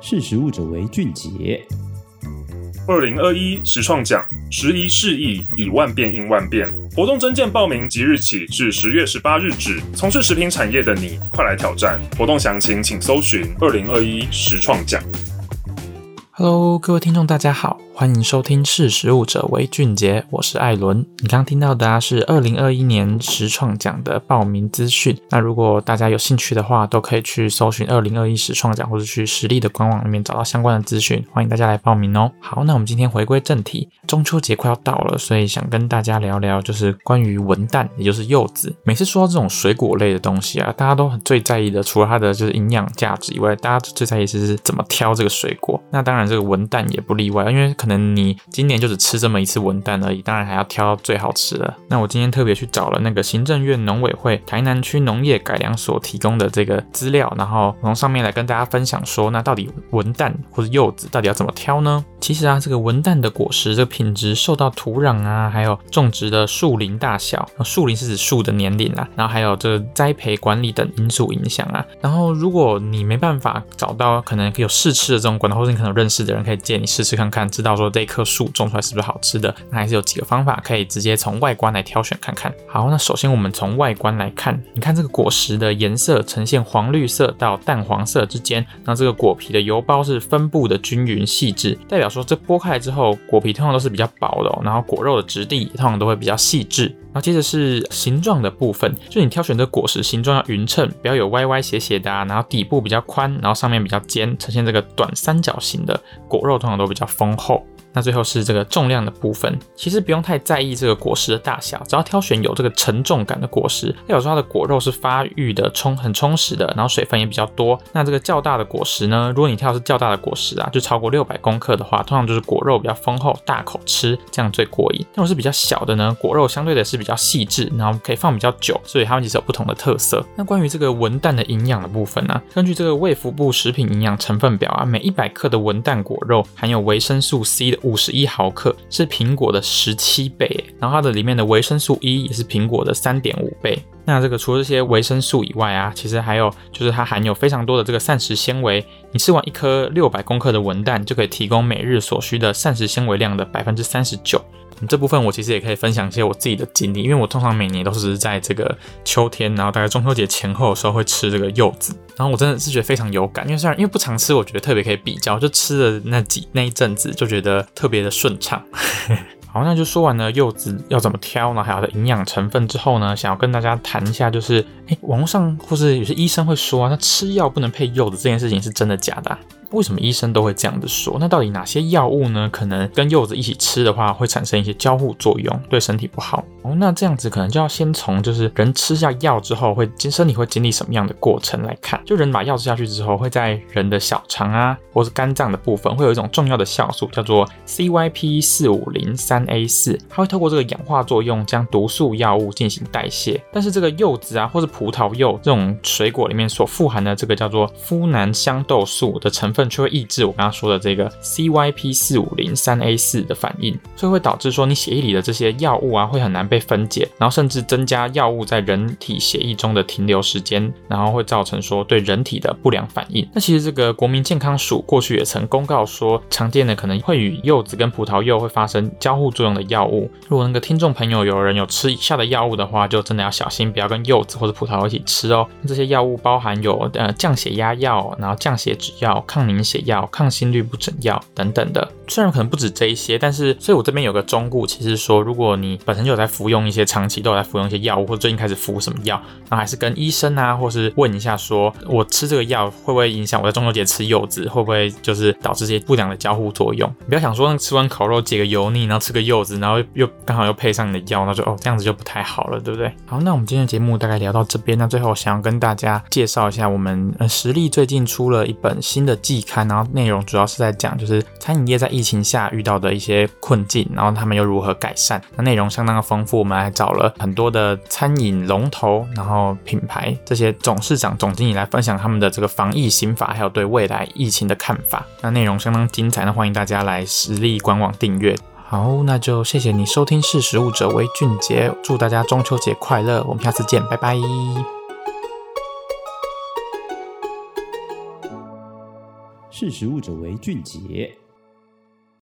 识时务者为俊杰。二零二一实创奖，时移世易，以万变应万变。活动征件报名即日起至十月十八日止。从事食品产业的你，快来挑战！活动详情请搜寻二零二一实创奖。Hello，各位听众，大家好。欢迎收听“识时务者为俊杰”，我是艾伦。你刚刚听到的是二零二一年实创奖的报名资讯。那如果大家有兴趣的话，都可以去搜寻二零二一实创奖，或者去实力的官网里面找到相关的资讯。欢迎大家来报名哦。好，那我们今天回归正题，中秋节快要到了，所以想跟大家聊聊，就是关于文旦，也就是柚子。每次说到这种水果类的东西啊，大家都很最在意的，除了它的就是营养价值以外，大家最在意是怎么挑这个水果。那当然，这个文旦也不例外，因为可能你今年就只吃这么一次文旦而已，当然还要挑最好吃的。那我今天特别去找了那个行政院农委会台南区农业改良所提供的这个资料，然后从上面来跟大家分享说，那到底文旦或者柚子到底要怎么挑呢？其实啊，这个文旦的果实这个品质受到土壤啊，还有种植的树龄大小，树龄是指树的年龄啊，然后还有这栽培管理等因素影响啊。然后如果你没办法找到可能有试吃的这种管道，或者你可能认识的人可以借你试试看看，知道说这。棵树种出来是不是好吃的？那还是有几个方法可以直接从外观来挑选看看。好，那首先我们从外观来看，你看这个果实的颜色呈现黄绿色到淡黄色之间，那这个果皮的油包是分布的均匀细致，代表说这剥开来之后，果皮通常都是比较薄的哦，然后果肉的质地通常都会比较细致。然后接着是形状的部分，就你挑选的果实形状要匀称，不要有歪歪斜斜的啊，然后底部比较宽，然后上面比较尖，呈现这个短三角形的果肉，通常都比较丰厚。那最后是这个重量的部分，其实不用太在意这个果实的大小，只要挑选有这个沉重感的果实，代表说它的果肉是发育的充很充实的，然后水分也比较多。那这个较大的果实呢，如果你挑的是较大的果实啊，就超过六百公克的话，通常就是果肉比较丰厚，大口吃，这样最过瘾。那如果是比较小的呢，果肉相对的是比较细致，然后可以放比较久，所以它们其实有不同的特色。那关于这个文旦的营养的部分呢，根据这个卫福部食品营养成分表啊，每一百克的文旦果肉含有维生素 C 的五十一毫克，是苹果的十七倍，然后它的里面的维生素 E 也是苹果的三点五倍。那这个除了这些维生素以外啊，其实还有就是它含有非常多的这个膳食纤维。你吃完一颗六百公克的文旦，就可以提供每日所需的膳食纤维量的百分之三十九。这部分我其实也可以分享一些我自己的经历，因为我通常每年都是在这个秋天，然后大概中秋节前后的时候会吃这个柚子，然后我真的是觉得非常有感，因为虽然因为不常吃，我觉得特别可以比较，就吃的那几那一阵子就觉得特别的顺畅。好，那就说完了柚子要怎么挑呢？还有它的营养成分之后呢，想要跟大家谈一下，就是诶，网络上或是有些医生会说啊，那吃药不能配柚子这件事情是真的假的啊？为什么医生都会这样子说？那到底哪些药物呢？可能跟柚子一起吃的话，会产生一些交互作用，对身体不好哦。那这样子可能就要先从就是人吃下药之后，会经身体会经历什么样的过程来看。就人把药吃下去之后，会在人的小肠啊，或是肝脏的部分，会有一种重要的酵素，叫做 CYP 四五零三 A 四，它会透过这个氧化作用，将毒素药物进行代谢。但是这个柚子啊，或是葡萄柚这种水果里面所富含的这个叫做呋喃香豆素的成分。份就会抑制我刚刚说的这个 CYP 四五零三 A 四的反应，所以会导致说你血液里的这些药物啊会很难被分解，然后甚至增加药物在人体血液中的停留时间，然后会造成说对人体的不良反应。那其实这个国民健康署过去也曾公告说，常见的可能会与柚子跟葡萄柚会发生交互作用的药物。如果那个听众朋友有人有吃以下的药物的话，就真的要小心，不要跟柚子或者葡萄一起吃哦。这些药物包含有呃降血压药，然后降血脂药、抗凝血药、抗心律不整药等等的，虽然可能不止这一些，但是所以我这边有个忠告，其实说如果你本身就有在服用一些长期都有在服用一些药物，或者最近开始服什么药，那还是跟医生啊，或是问一下说，我吃这个药会不会影响我在中秋节吃柚子，会不会就是导致这些不良的交互作用？你不要想说吃完烤肉解个油腻，然后吃个柚子，然后又刚好又配上你的药，那就哦这样子就不太好了，对不对？好，那我们今天的节目大概聊到这边，那最后想要跟大家介绍一下，我们呃实力最近出了一本新的季刊，然后。内容主要是在讲，就是餐饮业在疫疫情下遇到的一些困境，然后他们又如何改善。那内容相当的丰富，我们还找了很多的餐饮龙头，然后品牌这些董事长、总经理来分享他们的这个防疫心法，还有对未来疫情的看法。那内容相当精彩，那欢迎大家来实力官网订阅。好，那就谢谢你收听，识食物者为俊杰，祝大家中秋节快乐，我们下次见，拜拜。识食物者为俊杰。